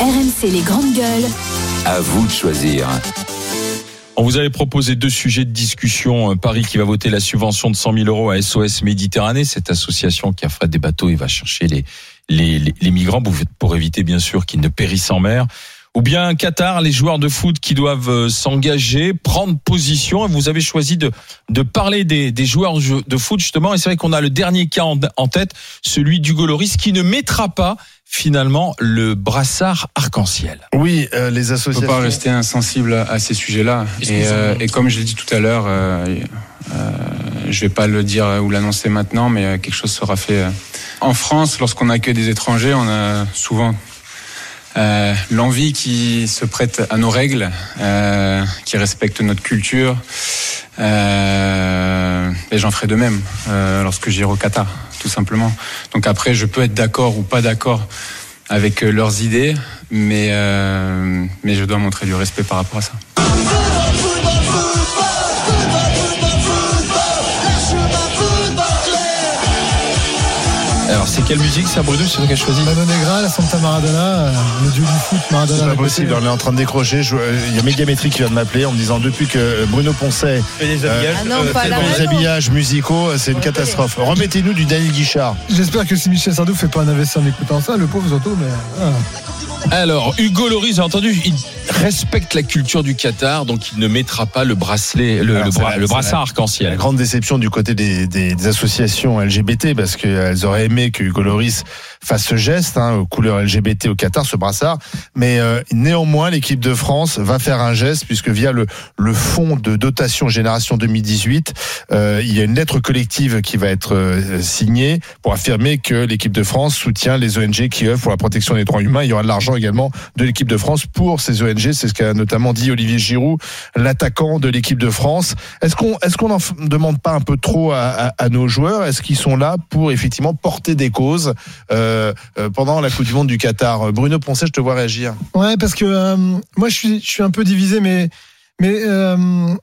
RMC les grandes gueules. À vous de choisir. On vous avait proposé deux sujets de discussion. Paris qui va voter la subvention de 100 000 euros à SOS Méditerranée, cette association qui affrète des bateaux et va chercher les, les, les, les migrants pour, éviter bien sûr qu'ils ne périssent en mer. Ou bien Qatar, les joueurs de foot qui doivent euh, s'engager, prendre position. Et vous avez choisi de, de parler des, des joueurs de foot justement. Et c'est vrai qu'on a le dernier cas en, en tête, celui du Loris, qui ne mettra pas finalement le brassard arc-en-ciel. Oui, euh, les associations. On peut pas rester insensible à ces sujets-là. Et, euh, et, comme je l'ai dit tout à l'heure, euh, euh, je vais pas le dire ou l'annoncer maintenant, mais quelque chose sera fait. En France, lorsqu'on accueille des étrangers, on a souvent euh, l'envie qui se prête à nos règles, euh, qui respecte notre culture. Euh, et j'en ferai de même euh, lorsque j'irai au Qatar, tout simplement. Donc après, je peux être d'accord ou pas d'accord avec leurs idées, mais, euh, mais je dois montrer du respect par rapport à ça. Alors c'est quelle musique ça Bruno C'est toi qui as choisi Mano Negra, la Santa Maradona, euh, le dieu du foot Maradona. C'est pas possible, on est en train de décrocher. Je- euh, Il y a Mégamétrie qui vient de m'appeler en me disant depuis que Bruno Poncet euh, habillages. Ah non, euh, fait des non. habillages musicaux, c'est une catastrophe. Remettez-nous du Daniel Guichard. J'espère que si Michel Sardou fait pas un AVC en écoutant ça, le pauvre surtout, mais. ah. Alors, Hugo Loris, j'ai entendu, il respecte la culture du Qatar, donc il ne mettra pas le bracelet, le, Alors, le c'est bra- la- le c'est brassard arc-en-ciel. grande déception du côté des, des- des associations LGBT parce qu'elles auraient aimé que Hugo fasse ce geste hein, aux couleurs LGBT au Qatar, ce brassard. Mais euh, néanmoins, l'équipe de France va faire un geste puisque via le, le fonds de dotation Génération 2018, euh, il y a une lettre collective qui va être euh, signée pour affirmer que l'équipe de France soutient les ONG qui œuvrent pour la protection des droits humains. Il y aura de l'argent également de l'équipe de France pour ces ONG. C'est ce qu'a notamment dit Olivier Giroud, l'attaquant de l'équipe de France. Est-ce qu'on est-ce qu'on n'en demande pas un peu trop à, à- à nos joueurs? Est-ce qu'ils sont là pour effectivement porter des causes euh, euh, pendant la Coupe du Monde du Qatar Bruno Poncet, je te vois réagir. Ouais, parce que euh, moi, je suis, un peu divisé, mais, mais, euh,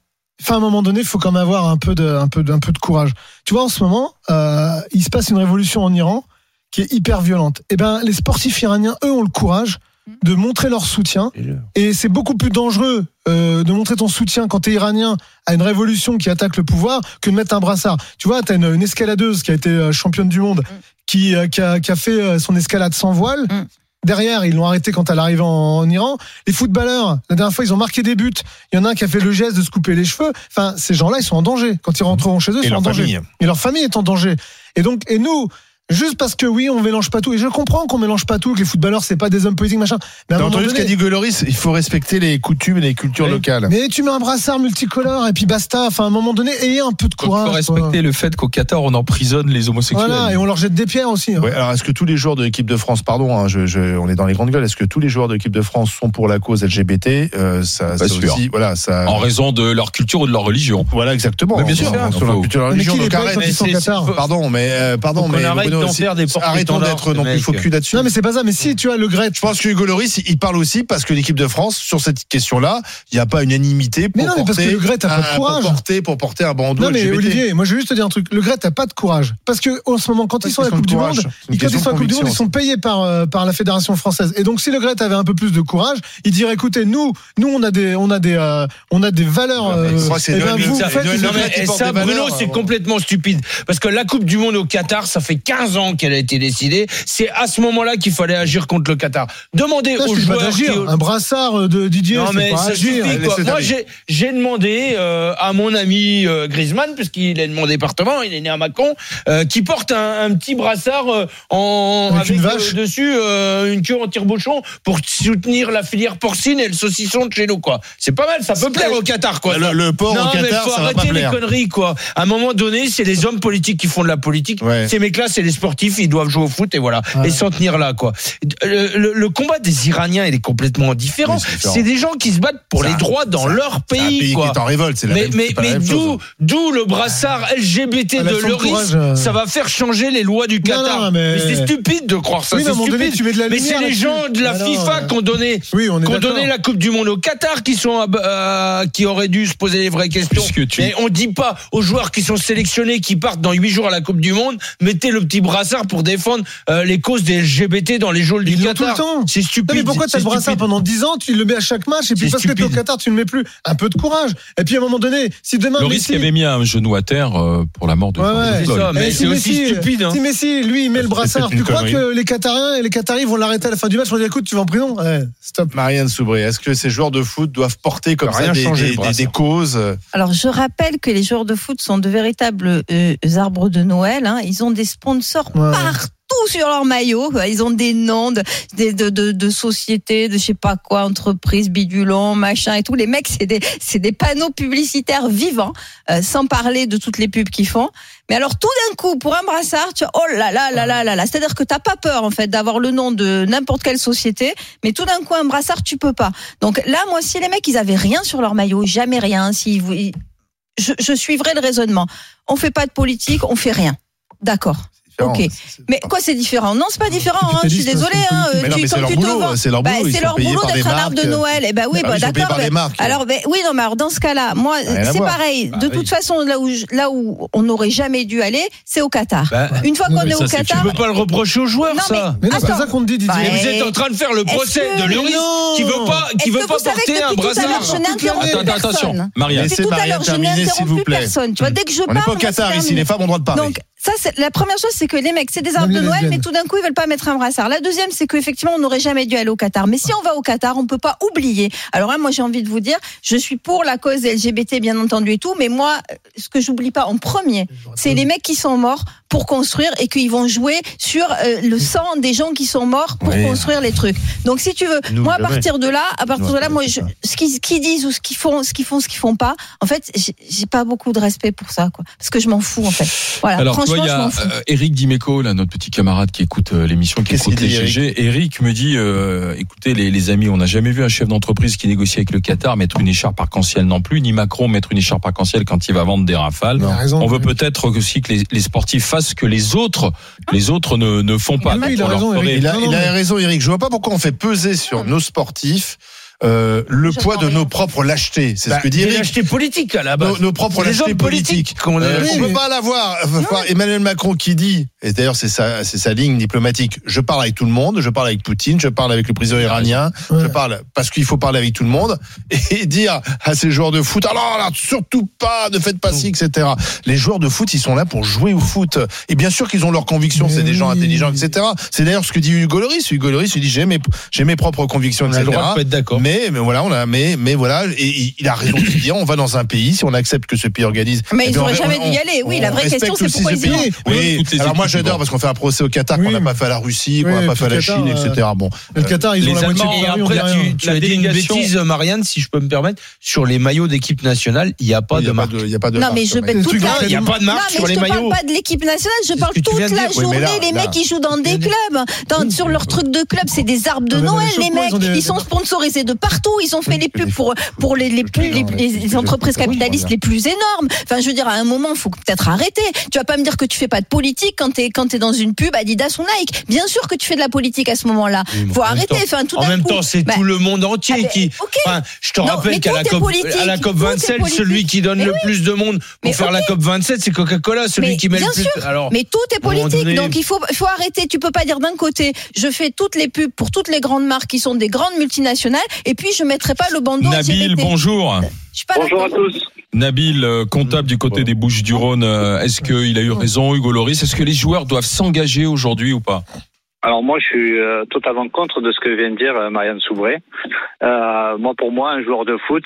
à un moment donné, il faut quand même avoir un peu de, un peu, de- un peu de courage. Tu vois, en ce moment, euh, il se passe une révolution en Iran qui est hyper violente. Et ben, les sportifs iraniens, eux, ont le courage de montrer leur soutien. Et c'est beaucoup plus dangereux euh, de montrer ton soutien quand tu es iranien à une révolution qui attaque le pouvoir que de mettre un brassard. Tu vois, tu as une, une escaladeuse qui a été euh, championne du monde, qui, euh, qui, a, qui a fait son escalade sans voile. Mm. Derrière, ils l'ont arrêté quand elle arrive en, en Iran. Les footballeurs, la dernière fois, ils ont marqué des buts. Il y en a un qui a fait le geste de se couper les cheveux. Enfin, ces gens-là, ils sont en danger. Quand ils rentreront chez eux, ils Et sont en leur danger. famille. Et leur famille est en danger. Et donc, et nous, juste parce que oui, on mélange pas tout. Et je comprends qu'on mélange pas tout, que les footballeurs, c'est pas des hommes politiques, machin. Mais T'as entendu ce qu'a dit Hugo Loris Il faut respecter les coutumes et les cultures locales. mais tu mets un brassard multicolore et puis basta. Enfin, à un moment donné, ayez un peu de Il faut courage. respecter quoi. le fait qu'au Qatar, on emprisonne les homosexuels. Voilà, et on leur jette des pierres aussi. hein. Ouais, alors est-ce que tous les joueurs de l'équipe de France, pardon, hein, je, je- on est dans les grandes gueules, est-ce que tous les joueurs de l'équipe de France sont pour la cause LGBT euh, ça, Pas ça sûr. aussi, voilà, ça. En raison de leur culture ou de leur religion. Voilà, exactement. Mais bien sûr, sur la faut- culture Mais religion. Pardon, mais euh, pardon, mais arrête Bruno, d'en si- faire des arrêtons d'être non plus cul là-dessus. Non, mais c'est pas ça. Mais si, tu vois, le Gret. Je pense que Hugo Loris, il parle aussi parce que l'équipe de France, sur cette question-là, il n'y a pas unanimité pour Mais non, mais parce porter que le Gret a pas de un- courage. Pour porter, pour porter un bandeau Non mais LGBT. Olivier, moi je vais juste te dire un truc. Le Gret a pas de courage parce que en ce moment, quand ils sont à la Coupe du Monde, quand ils sont à la Coupe du Monde, ils sont payés par euh, par la fédération française. Et donc si le Gret avait un peu plus de courage, il dirait écoutez, nous, nous on a des on a des euh, on a des valeurs. et ça, Bruno, c'est hein. complètement stupide. Parce que la Coupe du Monde au Qatar, ça fait 15 ans qu'elle a été décidée. C'est à ce moment-là qu'il fallait agir contre le Qatar. Demandez aux joueurs qui... d'agir. Un brassard euh, de Didier, Non c'est mais pas ça agir. suffit quoi. Moi j'ai j'ai demandé euh, à mon ami euh, Griezmann puisqu'il est de mon département, il est né à Mâcon, euh, qui porte un, un petit brassard euh, en Avec une vache. euh, dessus euh, une queue en tire-bouchon pour soutenir la filière porcine et le saucisson de chez nous quoi. C'est pas mal, ça peut plaire au Qatar quoi. Le, ça. le porc non, au mais Qatar, faut ça va pas arrêter les plaire. conneries, quoi. À un moment donné, c'est les hommes politiques qui font de la politique. Ouais. Ces mecs-là, c'est les sportifs, ils doivent jouer au foot et voilà. Ouais. Et s'en tenir là, quoi. Le, le- le combat des Iraniens, il est complètement différent. Oui, c'est des gens qui se battent pour les droits dans leur C'est un pays, pays quoi. qui est en révolte, c'est la Mais, même- mais, mais même d'où, le brassard LGBT Ah, de courage, euh. ça va faire changer les lois du Qatar. non, mais- c'est stupide de croire ça. Oui, mais c'est un moment donné, stupide. tu mets de la mais c'est lumière les gens de la Ah FIFA qui ont donné Oui, on la Coupe du Monde au Qatar, qui sont euh, qui auraient dû se poser les vraies questions. Tu- Mais on dit pas aux joueurs qui sont sélectionnés, qui partent dans huit jours à la Coupe du Monde, mettez le petit brassard pour défendre euh, les causes des LGBT dans les jours du l'ont tout le Qatar. temps. C'est Non, stupide. mais pourquoi t'as le brassard stupide. pendant 10 ans, tu le mets à chaque match, et puis parce que t'es au stupide. Qatar, tu le mets plus. Un peu de courage. Et puis à un moment donné, si demain. Le Messi- risque avait mis un genou à terre euh, pour la mort de Ouais, ouais. Ça, mais c'est aussi Messi- stupide. hein. Si Messi, lui, il met le brassard, tu crois connerie. que les Qatariens et les Qataris vont l'arrêter à la fin du match, vont dire écoute, tu vas en prison? Ouais, stop. Marianne Soubré, est-ce que ces joueurs de foot doivent porter comme Ça des, des causes? Alors, je rappelle que les joueurs de foot sont de véritables euh, arbres de Noël. hein. Ils ont des sponsors Ouais. partout sur leur maillot. quoi. Ils ont des noms de, de, de, sociétés, de je sais pas quoi, entreprises, bidulons, machin et tout. Les mecs, c'est des, c'est des panneaux publicitaires vivants, euh, sans parler de toutes les pubs qu'ils font. Mais alors, tout d'un coup, pour un brassard, tu oh là là là là là là. C'est-à-dire que t'as pas peur, en fait, d'avoir le nom de n'importe quelle société. Mais tout d'un coup, un brassard, tu peux pas. Donc là, moi, si les mecs, ils avaient rien sur leur maillot, jamais rien, si vous, je, je suivrai le raisonnement. On fait pas de politique, on fait rien. D'accord. Ok. Mais quoi, c'est différent? Non, c'est pas différent. Hein, je suis Capitaliste, désolée. c'est une Hein, politique. Mais non, tu, mais c'est comme leur boulot, c'est leur Bah, boulot, c'est leur boulot d'être un arbre de. Noël. Et bah oui, Ah, bah, d'accord. Alors, ben oui, non, mais alors dans ce cas-là, moi, c'est pareil. Bah de oui. toute façon, là où, là où on n'aurait jamais dû aller, c'est au Qatar. Bah, Une fois qu'on est au Qatar, Tu peux pas le reprocher aux joueurs, ça. Mais non, c'est Attends. ça qu'on te dit, Didier. Bah, Mais vous êtes en train de faire le procès que- de Lloris non qui veut pas, qui veut pas porter un depuis tout à l'heure, brassard. Attends, attention. Depuis Laissez tout à Marianne l'heure, je n'ai terminer, s'il vous plaît. personne. Tu vois, dès que je On parle, n'est pas au Qatar ici, les femmes ont le droit de parler. Donc, ça, c'est la première chose, c'est que les mecs, c'est des arbres de Noël, mais tout d'un coup, ils veulent pas mettre un brassard. La deuxième, c'est qu'effectivement, on n'aurait jamais dû aller au Qatar. Mais si on va au Qatar, on peut pas oublier. Alors là, moi, j'ai envie de vous dire, je suis pour la cause LGBT, bien entendu et tout, mais moi, ce que j'oublie pas en premier, c'est les mecs qui sont morts pour construire et qu'ils vont jouer sur euh, le sang des gens qui sont morts pour Oui. construire les trucs. Donc, si tu veux, Nous, moi, à partir de là, à partir Nous, de là, moi, je, ce qu'ils ce qu'ils disent ou ce qu'ils font, ce qu'ils font, ce qu'ils font pas, en fait, j'ai- pas beaucoup de respect pour ça, quoi. Parce que je m'en fous, en fait. Voilà. Alors, Franchement, vois, il y a euh, Eric Dimeco, là, notre petit camarade qui écoute euh, l'émission, qui écoute les GG. Eric me dit, euh, écoutez, les, les amis, on n'a jamais vu un chef d'entreprise qui négocie avec le Qatar mettre une écharpe arc-en-ciel non plus, ni Macron mettre une écharpe arc-en-ciel quand il va vendre des rafales. Raison. On veut peut-être aussi que les, les sportifs ce que les autres, les autres ne, ne font pas. Oui, il a raison, Eric. Il a, Non, il non, a mais- raison, Eric. Je vois pas pourquoi on fait peser sur nos sportifs euh, le Je poids de nos propres lâchetés. C'est Bah, ce que dit Eric. lâchetés politiques à la base. Nos, nos propres lâchetés hommes politiques politiques. qu'on a- Euh, Oui, on mais- peut pas l'avoir. Enfin, Emmanuel Macron qui dit, et d'ailleurs c'est sa, c'est sa ligne diplomatique. Je parle avec tout le monde. Je parle avec Poutine. Je parle avec le président iranien. Ouais. Je parle parce qu'il faut parler avec tout le monde et dire à ces joueurs de foot, alors là, surtout pas, ne faites pas ci, etc. Les joueurs de foot, ils sont là pour jouer au foot. Et bien sûr qu'ils ont leurs convictions. C'est des gens intelligents, etc. C'est d'ailleurs ce que dit Hugo Loris. Hugo Loris, il dit j'ai mes, j'ai mes propres convictions, On a etc. le droit de pas être d'accord. Mais, mais voilà, on a, mais, mais voilà, et il- a raison de dire, on va dans un pays, si on accepte que ce pays organise. Mais eh ils n'auraient on- jamais on- dû y aller. Oui, la vraie question, c'est pourquoi ils y vont. Oui, alors moi j'adore vont. parce qu'on fait un procès au Qatar qu'on n'a pas fait à la Russie, qu'on Oui, n'a pas fait à la Qatar, Chine, euh, etc. Bon. Le Qatar, ils les ont la moitié après, tu, as dit une bêtise, Marianne, si je peux me permettre. Sur les maillots d'équipe nationale, il n'y a pas de marque. il y a pas de Non, mais je Il n'y a pas de marque sur maillots. parle pas de l'équipe nationale, je parle toute de la journée. les mecs, ils jouent dans des clubs. Sur leur truc de club, c'est des arbres de Noël, les mecs. Ils sont sponsorisés de partout. Ils ont fait les pubs pour, pour les, les, plus, entreprises capitalistes les plus énormes. Enfin, je veux dire, à un moment, faut peut-être arrêter. Tu vas pas me dire que tu fais pas de politique quand t'es, quand t'es dans une pub Adidas ou Nike. Bien sûr que tu fais de la politique à ce moment-là. Oui, Faut arrêter. temps- Enfin, tout En même coup. temps, c'est Bah, tout le monde entier ah qui. ok. Enfin, je te Non, rappelle qu'à la COP, politique, à la COP tout est 27, politique. celui qui donne Mais le oui. plus de monde pour Mais faire la. COP 27, c'est Coca-Cola, celui Mais qui met bien le plus. sûr. Alors, Mais tout est politique, donné- donc il faut, il faut arrêter. Tu peux pas dire d'un côté, je fais toutes les pubs pour toutes les grandes marques qui sont des grandes multinationales, et puis je mettrai pas le bandeau Nabil, bonjour. Bonjour à tous. Nabil, euh, comptable du côté des Bouches-du-Rhône, euh, est-ce qu'il a eu raison, Hugo Loris? Est-ce que les joueurs doivent s'engager aujourd'hui ou pas? Alors moi, je suis euh, totalement contre de ce que vient de dire euh, Marianne Soubré. Euh, moi, pour moi, un joueur de foot,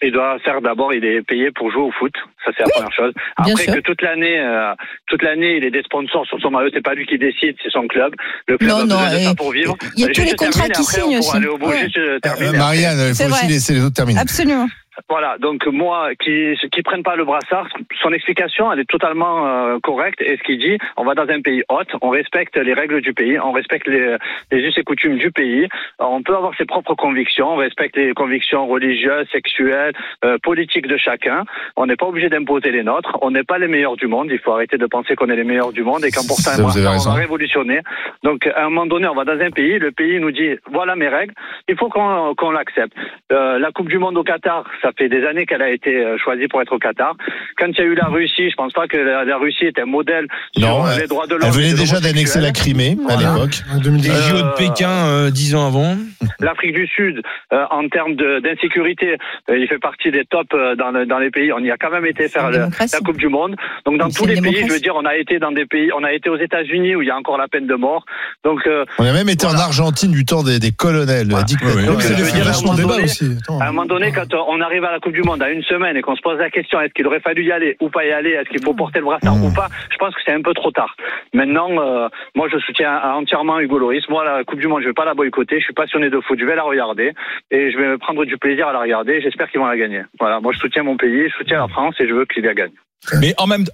il doit faire d'abord, il est payé pour jouer au foot. Ça, c'est la première chose. Après que toute l'année, euh, toute l'année, il ait des sponsors sur son maillot. C'est pas lui qui décide, c'est son club. Le club Non, a non, besoin de ça pour vivre. il y a Euh, tous les juste contrats qui après, on signent pourra aussi. aller au bout. Ouais. Juste euh. Marianne, il faut aussi laisser les autres terminer. Absolument. Voilà, donc moi, qui qui prennent pas le brassard, son explication, elle est totalement euh, correcte. Et ce qu'il dit, on va dans un pays hôte, on respecte les règles du pays, on respecte les, les us et coutumes du pays. On peut avoir ses propres convictions, on respecte les convictions religieuses, sexuelles, euh, politiques de chacun. On n'est pas obligé d'imposer les nôtres. On n'est pas les meilleurs du monde. Il faut arrêter de penser qu'on est les meilleurs du monde et qu'en portant un brassard, on va révolutionner. Donc, à un moment donné, on va dans un pays, le pays nous dit, voilà mes règles, il faut qu'on l'accepte. Euh, la Coupe du Monde au Qatar, ça ça fait des années qu'elle a été euh, choisie pour être au Qatar. Quand il y a eu la Russie, je pense pas que la, la Russie était un modèle Non, sur elle- les droits de l'homme. Elle venait déjà d'annexer la. Crimée à l'époque. En 2010. Les Euh, JO de Pékin euh, dix ans avant. L'Afrique du Sud, euh, en termes d'insécurité, euh, il fait partie des tops euh, dans, le- dans les pays. On y a quand même été faire la Coupe du Monde. Donc dans tous les pays, je veux dire, on a été dans des pays, on a été aux États-Unis où il y a encore la peine de mort. Donc euh, On a même été en. Argentine du temps des, des colonels, la dictature. Donc, euh, je des veux dire, à un moment débat donné, aussi. Attends. à un moment donné, quand euh, on arrive à la Coupe du Monde à une semaine et qu'on se pose la question est-ce qu'il aurait fallu y aller ou pas y aller, est-ce qu'il faut porter le brassard Mmh. ou pas, je pense que c'est un peu trop tard. Maintenant, euh, moi je soutiens entièrement Hugo Loris. Moi la Coupe du Monde, je vais pas la boycotter. Je suis passionné de foot, je vais la regarder et je vais me prendre du plaisir à la regarder. J'espère qu'ils vont la gagner. Voilà, moi je soutiens mon pays, je soutiens la France et je veux qu'il la gagne. Mais en même temps,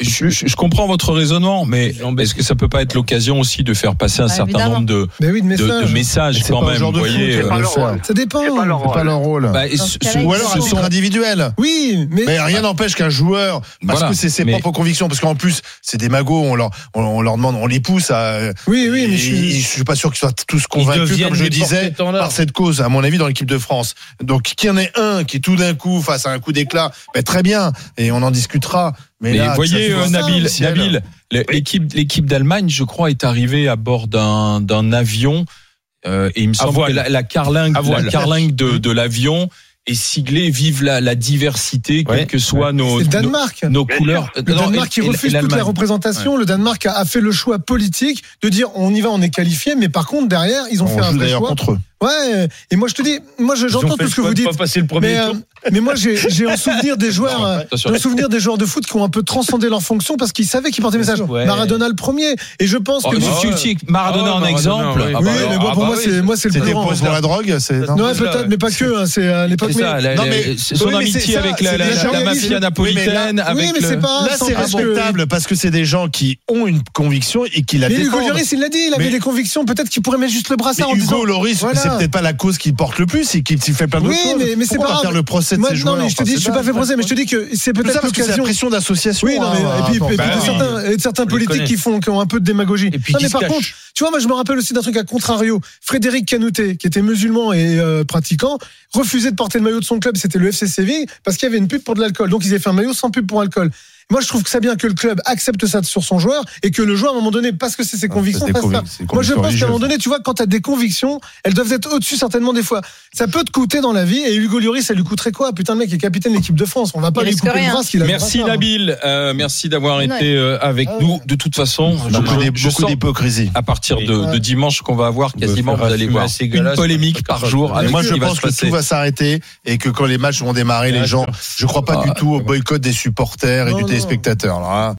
je, je- je comprends votre raisonnement, mais est-ce que ça peut pas être l'occasion aussi de faire passer un Ah, certain évidemment. nombre de, Mais oui, de de, messages. de messages C'est quand même vous voyez, euh, rôle. Ça dépend. C'est pas leur C'est pas leur rôle. bah, ce- ce Ou alors à ce titre sont- individuel. Oui, mais, Mais rien n'empêche qu'un joueur, parce Voilà. que c'est ses Mais- propres convictions, parce qu'en plus c'est des magots, on leur, on, on leur demande, on les pousse à. oui, oui, mais je suis. je suis pas sûr qu'ils soient tous convaincus, comme je disais, par cette cause, à mon avis, dans l'équipe de France. Donc qu'il y en ait un qui tout d'un coup face à un coup d'éclat, ben, très bien, et on en discutera. Mais, Mais là, voyez, euh, Nabil, l'équipe, l'équipe d'Allemagne, je crois, est arrivée à bord d'un, d'un avion. euh, et il me semble que la, la carlingue, la carlingue de, de l'avion est siglée Vive la, la diversité, Ouais. quelles que soient nos, nos, couleurs. Le Non, Danemark qui refuse toute la représentation. Le Danemark a, a fait le choix politique de dire on y va, on est qualifié, mais par contre derrière ils ont On fait un vrai choix. contre eux. Ouais. Et moi je te dis, moi j'entends tout ce que vous dites. pas passer le premier Mais, euh, tour. mais moi j'ai j'ai en souvenir des joueurs, euh, en souvenir des joueurs de foot qui ont un peu transcendé leur fonction parce qu'ils savaient qu'ils portaient message. Ouais. Maradona le premier. Et je pense Oh, que si, Maradona en Maradona, exemple. oui. Ah oui, mais bon ah pour bah moi oui, c'est moi c'est le C'était plus grand. pour la drogue, c'est. non Non, Ouais, peut-être, mais pas que. hein, C'est à l'époque. Non, son amitié avec la, mafia napolitaine. oui, mais c'est pas- Là, c'est parce que- respectable parce que c'est des gens qui ont une conviction et qui la Mais Hugo défendent. Lloris, il l'a dit, il avait des convictions. Peut-être qu'il pourrait mettre juste le brassard en Hugo disant. C'est peut-être pas la cause qu'il porte le plus, et qu'il fait plein d'autres Oui, choses. mais, mais c'est pas grave. faire le procès de Moi, ces non, joueurs mais je te dis, je c'est suis pas fait procès, mais je te dis que c'est peut-être parce que c'est la l'occasion. pression d'association. Oui, non, mais, hein, et puis, et puis Bah de oui. certains, et de certains politiques qui font, qui ont un peu de démagogie. Et puis non, qui mais par contre, tu vois, moi, je me rappelle aussi d'un truc à contrario. Frédéric Canouté, qui était musulman et euh, pratiquant, refusait de porter le maillot de son club, c'était le FC Séville, parce qu'il y avait une pub pour de l'alcool. Donc, ils avaient fait un maillot sans pub pour alcool. Moi, je trouve que c'est bien que le club accepte ça sur son joueur et que le joueur, à un moment donné, parce que c'est ses convictions, c'est des fasse ça. Moi, je convictions pense qu'à un moment donné, tu vois, quand tu as des convictions, elles doivent être au-dessus certainement des fois. Ça peut te coûter dans la vie. Et Hugo Lloris, ça lui coûterait quoi? Putain, le mec est capitaine de l'équipe de France. On va pas Il lui couper le rien. bras. qu'il a Merci brassard. Nabil, Euh, merci d'avoir Ouais. été euh, avec Ah ouais. nous. De toute façon, je, je- je beaucoup sens d'hypocrisie. à partir de, Ouais. de dimanche qu'on va avoir quasiment, vous allez voir une polémique par jour. Moi, je pense se que tout va s'arrêter et que quand les matchs vont démarrer, les gens, je crois pas Ah, du tout au boycott des supporters et du non. téléspectateur. Alors, hein.